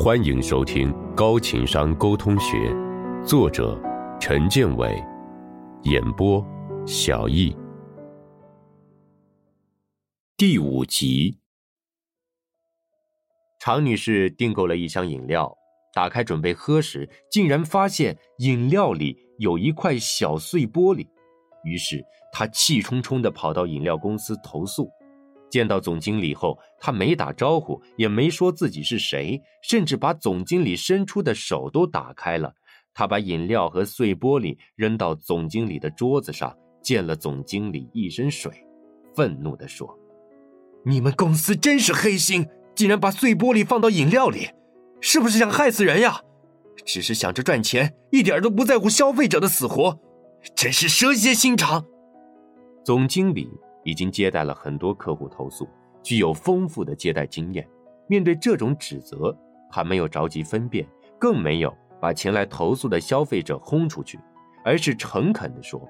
欢迎收听《高情商沟通学》，作者陈建伟，演播小易。第五集，常女士订购了一箱饮料，打开准备喝时，竟然发现饮料里有一块小碎玻璃，于是她气冲冲的跑到饮料公司投诉。见到总经理后，他没打招呼，也没说自己是谁，甚至把总经理伸出的手都打开了。他把饮料和碎玻璃扔到总经理的桌子上，溅了总经理一身水，愤怒地说：“你们公司真是黑心，竟然把碎玻璃放到饮料里，是不是想害死人呀？只是想着赚钱，一点都不在乎消费者的死活，真是蛇蝎心肠。”总经理。已经接待了很多客户投诉，具有丰富的接待经验。面对这种指责，他没有着急分辨，更没有把前来投诉的消费者轰出去，而是诚恳地说：“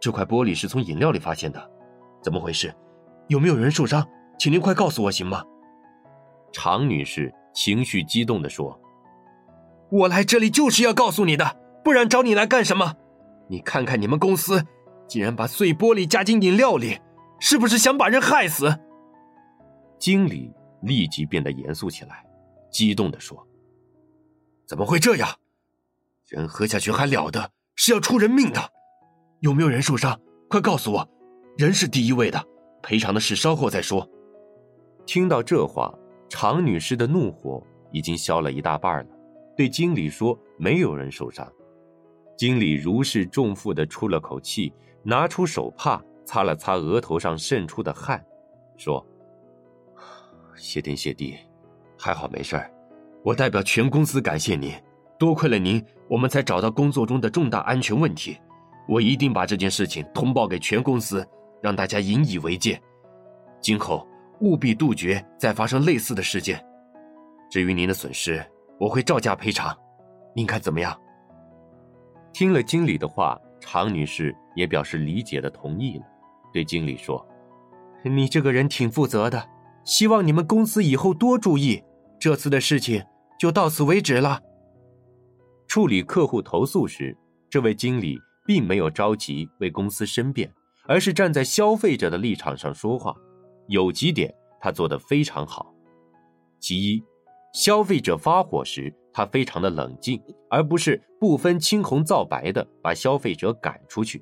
这块玻璃是从饮料里发现的，怎么回事？有没有人受伤？请您快告诉我，行吗？”常女士情绪激动地说：“我来这里就是要告诉你的，不然找你来干什么？你看看你们公司。”竟然把碎玻璃加进饮料里，是不是想把人害死？经理立即变得严肃起来，激动地说：“怎么会这样？人喝下去还了得，是要出人命的！有没有人受伤？快告诉我！人是第一位的，赔偿的事稍后再说。”听到这话，常女士的怒火已经消了一大半了，对经理说：“没有人受伤。”经理如释重负的出了口气。拿出手帕擦了擦额头上渗出的汗，说：“谢天谢地，还好没事儿。我代表全公司感谢您，多亏了您，我们才找到工作中的重大安全问题。我一定把这件事情通报给全公司，让大家引以为戒，今后务必杜绝再发生类似的事件。至于您的损失，我会照价赔偿，您看怎么样？”听了经理的话。常女士也表示理解的同意了，对经理说：“你这个人挺负责的，希望你们公司以后多注意。这次的事情就到此为止了。”处理客户投诉时，这位经理并没有着急为公司申辩，而是站在消费者的立场上说话。有几点他做得非常好：其一，消费者发火时。他非常的冷静，而不是不分青红皂白的把消费者赶出去。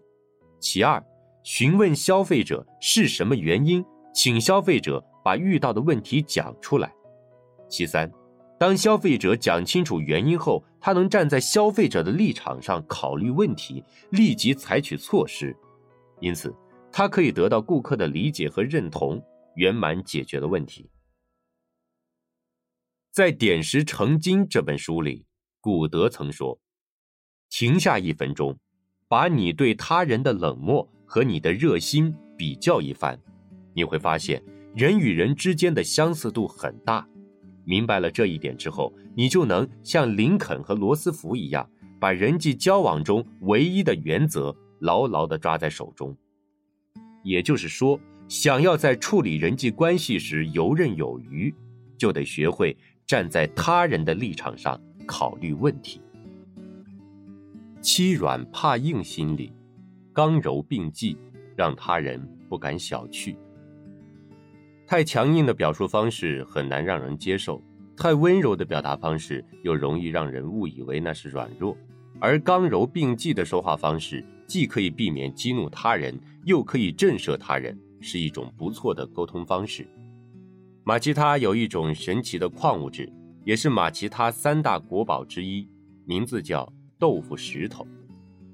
其二，询问消费者是什么原因，请消费者把遇到的问题讲出来。其三，当消费者讲清楚原因后，他能站在消费者的立场上考虑问题，立即采取措施，因此他可以得到顾客的理解和认同，圆满解决了问题。在《点石成金》这本书里，古德曾说：“停下一分钟，把你对他人的冷漠和你的热心比较一番，你会发现人与人之间的相似度很大。明白了这一点之后，你就能像林肯和罗斯福一样，把人际交往中唯一的原则牢牢地抓在手中。也就是说，想要在处理人际关系时游刃有余，就得学会。”站在他人的立场上考虑问题，欺软怕硬心理，刚柔并济，让他人不敢小觑。太强硬的表述方式很难让人接受，太温柔的表达方式又容易让人误以为那是软弱。而刚柔并济的说话方式，既可以避免激怒他人，又可以震慑他人，是一种不错的沟通方式。马其他有一种神奇的矿物质，也是马其他三大国宝之一，名字叫豆腐石头。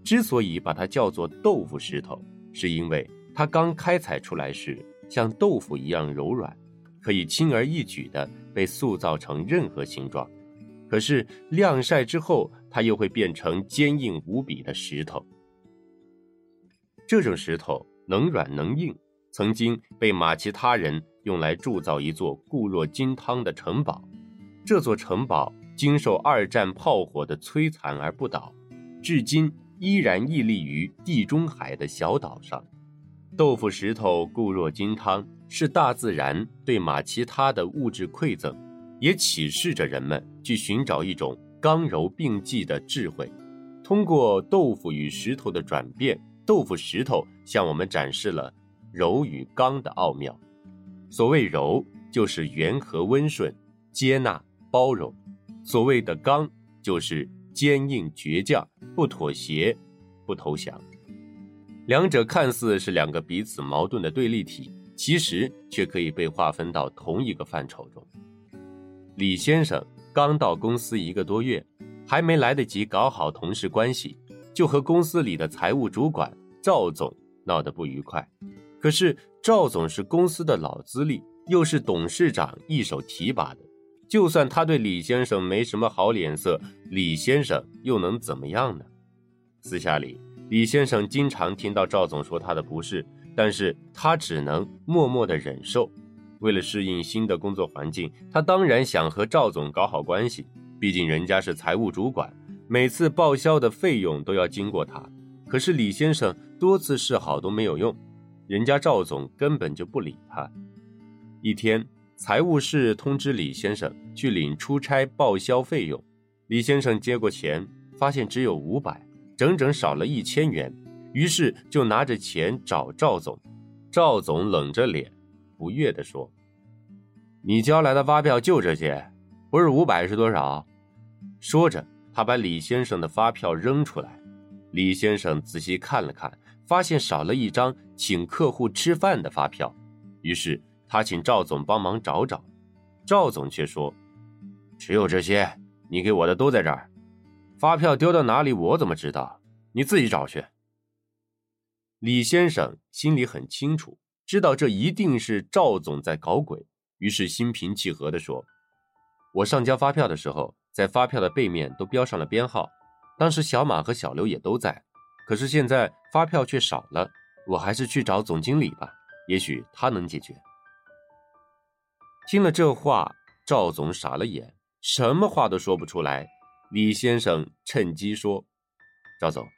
之所以把它叫做豆腐石头，是因为它刚开采出来时像豆腐一样柔软，可以轻而易举地被塑造成任何形状。可是晾晒之后，它又会变成坚硬无比的石头。这种石头能软能硬，曾经被马其他人。用来铸造一座固若金汤的城堡，这座城堡经受二战炮火的摧残而不倒，至今依然屹立于地中海的小岛上。豆腐石头固若金汤是大自然对马其他的物质馈赠，也启示着人们去寻找一种刚柔并济的智慧。通过豆腐与石头的转变，豆腐石头向我们展示了柔与刚的奥妙。所谓柔，就是圆和温顺、接纳、包容；所谓的刚，就是坚硬、倔强、不妥协、不投降。两者看似是两个彼此矛盾的对立体，其实却可以被划分到同一个范畴中。李先生刚到公司一个多月，还没来得及搞好同事关系，就和公司里的财务主管赵总闹得不愉快。可是赵总是公司的老资历，又是董事长一手提拔的，就算他对李先生没什么好脸色，李先生又能怎么样呢？私下里，李先生经常听到赵总说他的不是，但是他只能默默的忍受。为了适应新的工作环境，他当然想和赵总搞好关系，毕竟人家是财务主管，每次报销的费用都要经过他。可是李先生多次示好都没有用。人家赵总根本就不理他。一天，财务室通知李先生去领出差报销费用。李先生接过钱，发现只有五百，整整少了一千元。于是就拿着钱找赵总。赵总冷着脸，不悦地说：“你交来的发票就这些，不是五百是多少？”说着，他把李先生的发票扔出来。李先生仔细看了看。发现少了一张请客户吃饭的发票，于是他请赵总帮忙找找。赵总却说：“只有这些，你给我的都在这儿。发票丢到哪里，我怎么知道？你自己找去。”李先生心里很清楚，知道这一定是赵总在搞鬼，于是心平气和地说：“我上交发票的时候，在发票的背面都标上了编号，当时小马和小刘也都在。”可是现在发票却少了，我还是去找总经理吧，也许他能解决。听了这话，赵总傻了眼，什么话都说不出来。李先生趁机说：“赵总，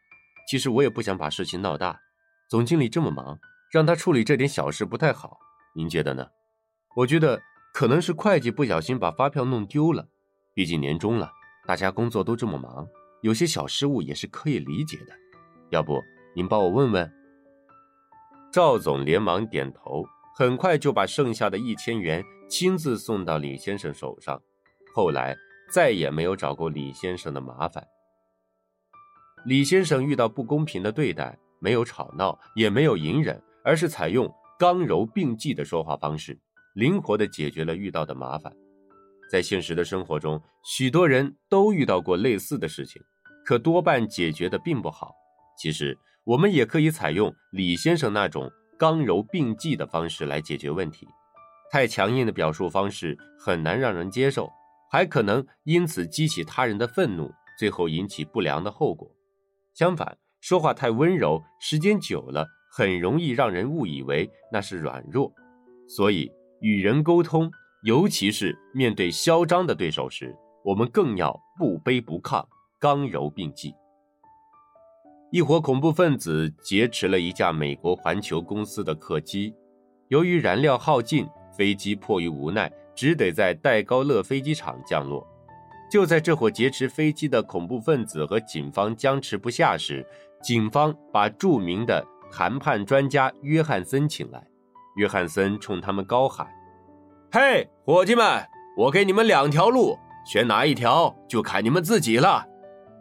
其实我也不想把事情闹大，总经理这么忙，让他处理这点小事不太好，您觉得呢？”我觉得可能是会计不小心把发票弄丢了，毕竟年终了，大家工作都这么忙，有些小失误也是可以理解的。要不您帮我问问？赵总连忙点头，很快就把剩下的一千元亲自送到李先生手上。后来再也没有找过李先生的麻烦。李先生遇到不公平的对待，没有吵闹，也没有隐忍，而是采用刚柔并济的说话方式，灵活地解决了遇到的麻烦。在现实的生活中，许多人都遇到过类似的事情，可多半解决的并不好。其实，我们也可以采用李先生那种刚柔并济的方式来解决问题。太强硬的表述方式很难让人接受，还可能因此激起他人的愤怒，最后引起不良的后果。相反，说话太温柔，时间久了很容易让人误以为那是软弱。所以，与人沟通，尤其是面对嚣张的对手时，我们更要不卑不亢，刚柔并济。一伙恐怖分子劫持了一架美国环球公司的客机，由于燃料耗尽，飞机迫于无奈，只得在戴高乐飞机场降落。就在这伙劫持飞机的恐怖分子和警方僵持不下时，警方把著名的谈判专家约翰森请来。约翰森冲他们高喊：“嘿，伙计们，我给你们两条路，选哪一条就看你们自己了。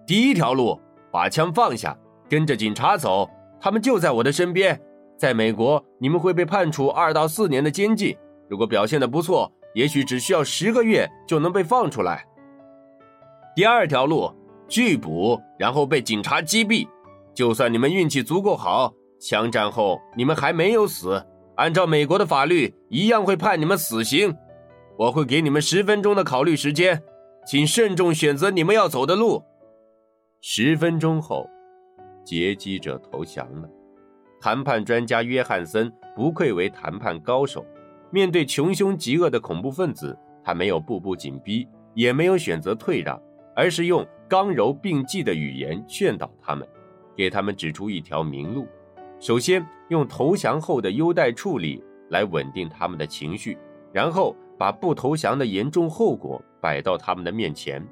第一条路，把枪放下。”跟着警察走，他们就在我的身边。在美国，你们会被判处二到四年的监禁。如果表现的不错，也许只需要十个月就能被放出来。第二条路，拒捕，然后被警察击毙。就算你们运气足够好，枪战后你们还没有死，按照美国的法律，一样会判你们死刑。我会给你们十分钟的考虑时间，请慎重选择你们要走的路。十分钟后。劫机者投降了。谈判专家约翰森不愧为谈判高手，面对穷凶极恶的恐怖分子，他没有步步紧逼，也没有选择退让，而是用刚柔并济的语言劝导他们，给他们指出一条明路。首先，用投降后的优待处理来稳定他们的情绪，然后把不投降的严重后果摆到他们的面前。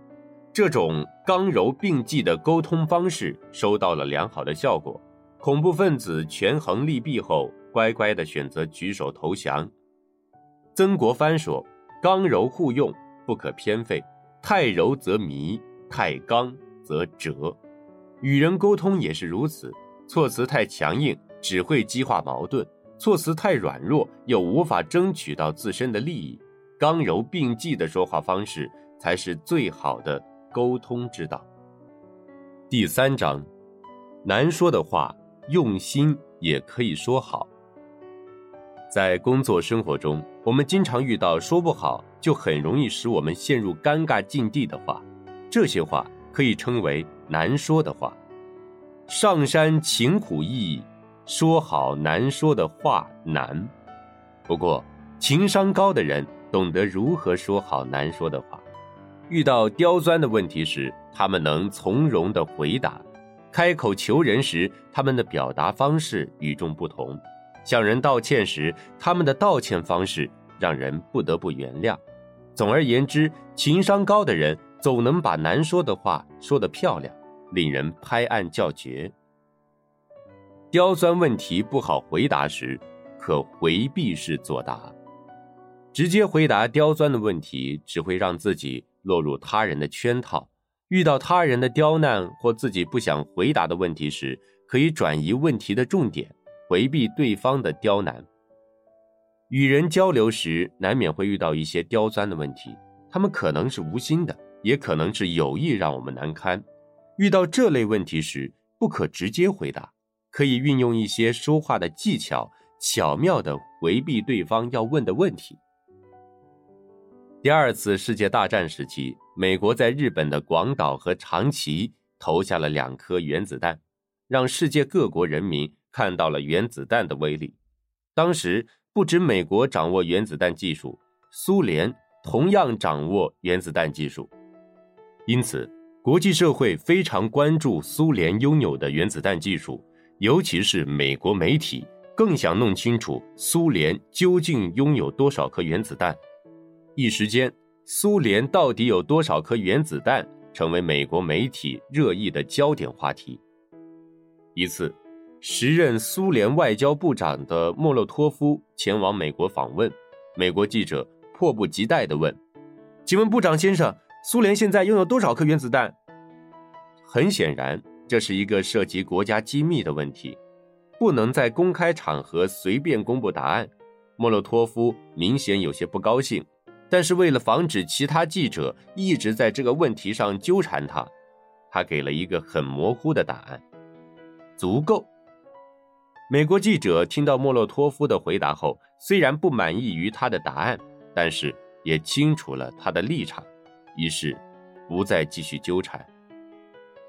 这种刚柔并济的沟通方式收到了良好的效果，恐怖分子权衡利弊后，乖乖地选择举手投降。曾国藩说：“刚柔互用，不可偏废；太柔则迷，太刚则折。”与人沟通也是如此，措辞太强硬只会激化矛盾，措辞太软弱又无法争取到自身的利益。刚柔并济的说话方式才是最好的。沟通之道。第三章，难说的话，用心也可以说好。在工作生活中，我们经常遇到说不好就很容易使我们陷入尴尬境地的话，这些话可以称为难说的话。上山勤苦易，说好难说的话难。不过，情商高的人懂得如何说好难说的话。遇到刁钻的问题时，他们能从容的回答；开口求人时，他们的表达方式与众不同；向人道歉时，他们的道歉方式让人不得不原谅。总而言之，情商高的人总能把难说的话说得漂亮，令人拍案叫绝。刁钻问题不好回答时，可回避式作答。直接回答刁钻的问题，只会让自己。落入他人的圈套，遇到他人的刁难或自己不想回答的问题时，可以转移问题的重点，回避对方的刁难。与人交流时，难免会遇到一些刁钻的问题，他们可能是无心的，也可能是有意让我们难堪。遇到这类问题时，不可直接回答，可以运用一些说话的技巧，巧妙的回避对方要问的问题。第二次世界大战时期，美国在日本的广岛和长崎投下了两颗原子弹，让世界各国人民看到了原子弹的威力。当时，不止美国掌握原子弹技术，苏联同样掌握原子弹技术，因此，国际社会非常关注苏联拥有的原子弹技术，尤其是美国媒体更想弄清楚苏联究竟拥有多少颗原子弹。一时间，苏联到底有多少颗原子弹，成为美国媒体热议的焦点话题。一次，时任苏联外交部长的莫洛托夫前往美国访问，美国记者迫不及待地问：“请问部长先生，苏联现在拥有多少颗原子弹？”很显然，这是一个涉及国家机密的问题，不能在公开场合随便公布答案。莫洛托夫明显有些不高兴。但是为了防止其他记者一直在这个问题上纠缠他，他给了一个很模糊的答案：足够。美国记者听到莫洛托夫的回答后，虽然不满意于他的答案，但是也清楚了他的立场，于是不再继续纠缠。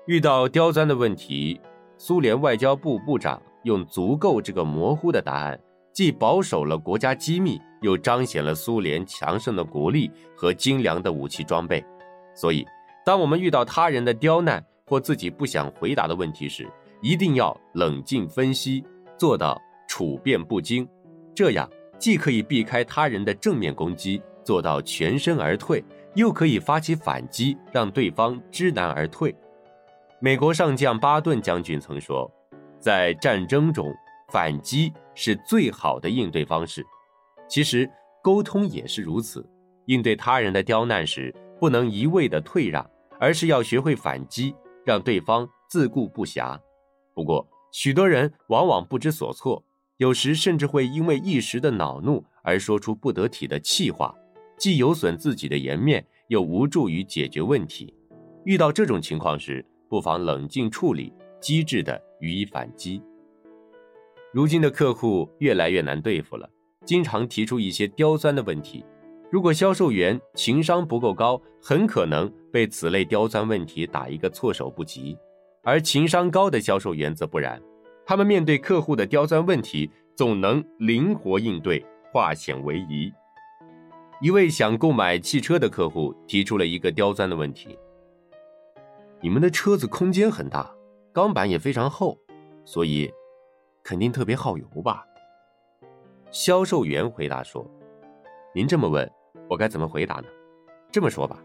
遇到刁钻的问题，苏联外交部部长用“足够”这个模糊的答案。既保守了国家机密，又彰显了苏联强盛的国力和精良的武器装备。所以，当我们遇到他人的刁难或自己不想回答的问题时，一定要冷静分析，做到处变不惊。这样既可以避开他人的正面攻击，做到全身而退，又可以发起反击，让对方知难而退。美国上将巴顿将军曾说，在战争中。反击是最好的应对方式，其实沟通也是如此。应对他人的刁难时，不能一味的退让，而是要学会反击，让对方自顾不暇。不过，许多人往往不知所措，有时甚至会因为一时的恼怒而说出不得体的气话，既有损自己的颜面，又无助于解决问题。遇到这种情况时，不妨冷静处理，机智的予以反击。如今的客户越来越难对付了，经常提出一些刁钻的问题。如果销售员情商不够高，很可能被此类刁钻问题打一个措手不及；而情商高的销售员则不然，他们面对客户的刁钻问题，总能灵活应对，化险为夷。一位想购买汽车的客户提出了一个刁钻的问题：“你们的车子空间很大，钢板也非常厚，所以……”肯定特别耗油吧？销售员回答说：“您这么问，我该怎么回答呢？这么说吧，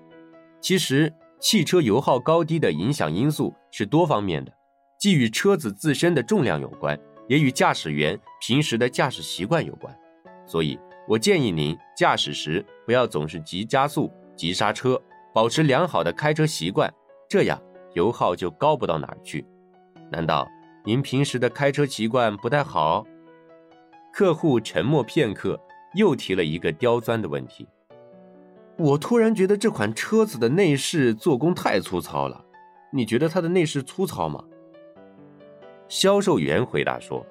其实汽车油耗高低的影响因素是多方面的，既与车子自身的重量有关，也与驾驶员平时的驾驶习惯有关。所以，我建议您驾驶时不要总是急加速、急刹车，保持良好的开车习惯，这样油耗就高不到哪儿去。难道您平时的开车习惯不太好？客户沉默片刻，又提了一个刁钻的问题。我突然觉得这款车子的内饰做工太粗糙了，你觉得它的内饰粗糙吗？销售员回答说：“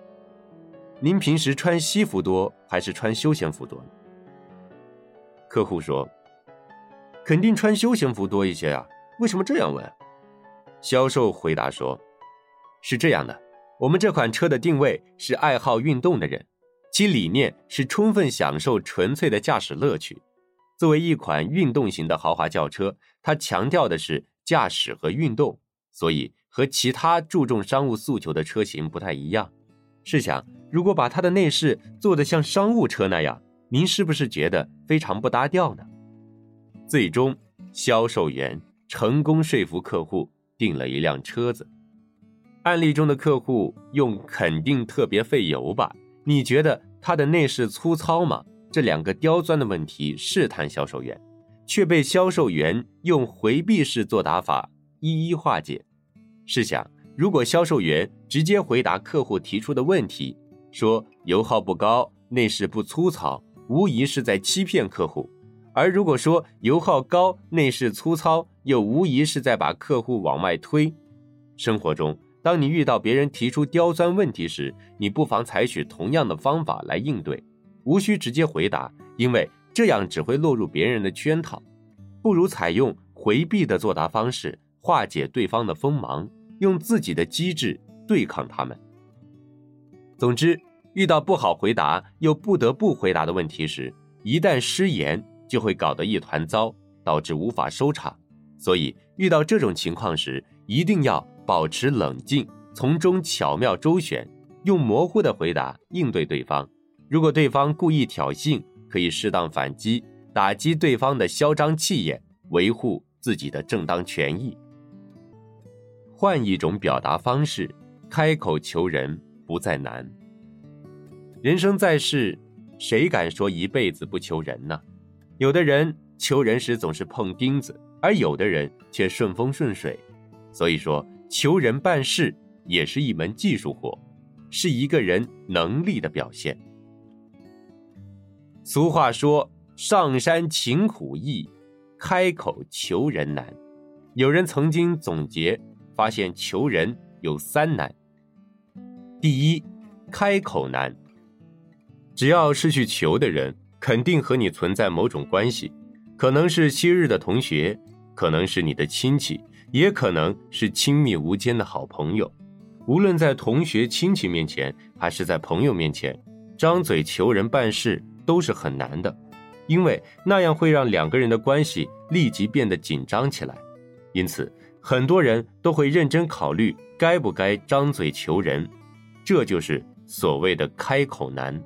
您平时穿西服多还是穿休闲服多？”客户说：“肯定穿休闲服多一些啊，为什么这样问？”销售回答说：“是这样的，我们这款车的定位是爱好运动的人，其理念是充分享受纯粹的驾驶乐趣。”作为一款运动型的豪华轿车，它强调的是驾驶和运动，所以和其他注重商务诉求的车型不太一样。试想，如果把它的内饰做得像商务车那样，您是不是觉得非常不搭调呢？最终，销售员成功说服客户订了一辆车子。案例中的客户用“肯定特别费油吧？你觉得它的内饰粗糙吗？”这两个刁钻的问题试探销售员，却被销售员用回避式作答法一一化解。试想，如果销售员直接回答客户提出的问题，说油耗不高、内饰不粗糙，无疑是在欺骗客户；而如果说油耗高、内饰粗糙，又无疑是在把客户往外推。生活中，当你遇到别人提出刁钻问题时，你不妨采取同样的方法来应对。无需直接回答，因为这样只会落入别人的圈套。不如采用回避的作答方式，化解对方的锋芒，用自己的机智对抗他们。总之，遇到不好回答又不得不回答的问题时，一旦失言，就会搞得一团糟，导致无法收场。所以，遇到这种情况时，一定要保持冷静，从中巧妙周旋，用模糊的回答应对对方。如果对方故意挑衅，可以适当反击，打击对方的嚣张气焰，维护自己的正当权益。换一种表达方式，开口求人不再难。人生在世，谁敢说一辈子不求人呢？有的人求人时总是碰钉子，而有的人却顺风顺水。所以说，求人办事也是一门技术活，是一个人能力的表现。俗话说：“上山勤苦易，开口求人难。”有人曾经总结发现，求人有三难。第一，开口难。只要是去求的人，肯定和你存在某种关系，可能是昔日的同学，可能是你的亲戚，也可能是亲密无间的好朋友。无论在同学、亲戚面前，还是在朋友面前，张嘴求人办事。都是很难的，因为那样会让两个人的关系立即变得紧张起来，因此很多人都会认真考虑该不该张嘴求人，这就是所谓的开口难。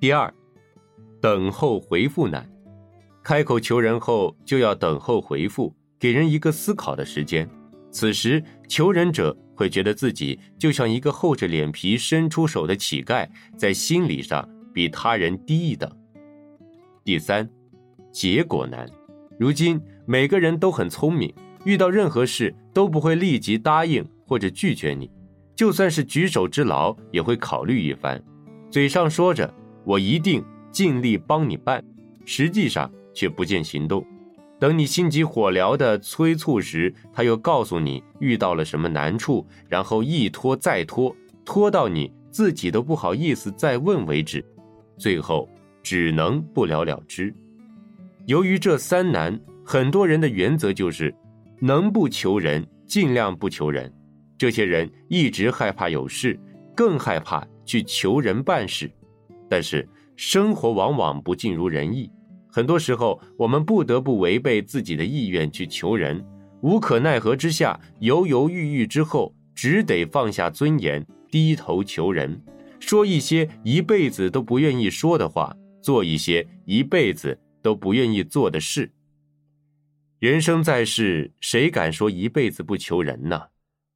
第二，等候回复难，开口求人后就要等候回复，给人一个思考的时间，此时求人者。会觉得自己就像一个厚着脸皮伸出手的乞丐，在心理上比他人低一等。第三，结果难。如今每个人都很聪明，遇到任何事都不会立即答应或者拒绝你，就算是举手之劳也会考虑一番，嘴上说着我一定尽力帮你办，实际上却不见行动。等你心急火燎的催促时，他又告诉你遇到了什么难处，然后一拖再拖，拖到你自己都不好意思再问为止，最后只能不了了之。由于这三难，很多人的原则就是，能不求人尽量不求人。这些人一直害怕有事，更害怕去求人办事。但是生活往往不尽如人意。很多时候，我们不得不违背自己的意愿去求人，无可奈何之下，犹犹豫豫之后，只得放下尊严，低头求人，说一些一辈子都不愿意说的话，做一些一辈子都不愿意做的事。人生在世，谁敢说一辈子不求人呢？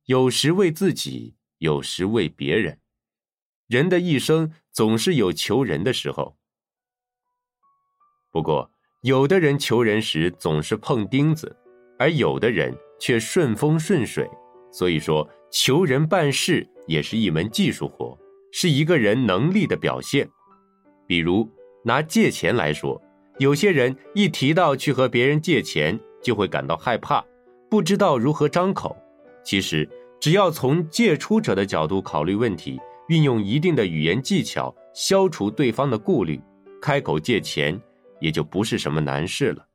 有时为自己，有时为别人。人的一生总是有求人的时候。不过，有的人求人时总是碰钉子，而有的人却顺风顺水。所以说，求人办事也是一门技术活，是一个人能力的表现。比如拿借钱来说，有些人一提到去和别人借钱，就会感到害怕，不知道如何张口。其实，只要从借出者的角度考虑问题，运用一定的语言技巧，消除对方的顾虑，开口借钱。也就不是什么难事了。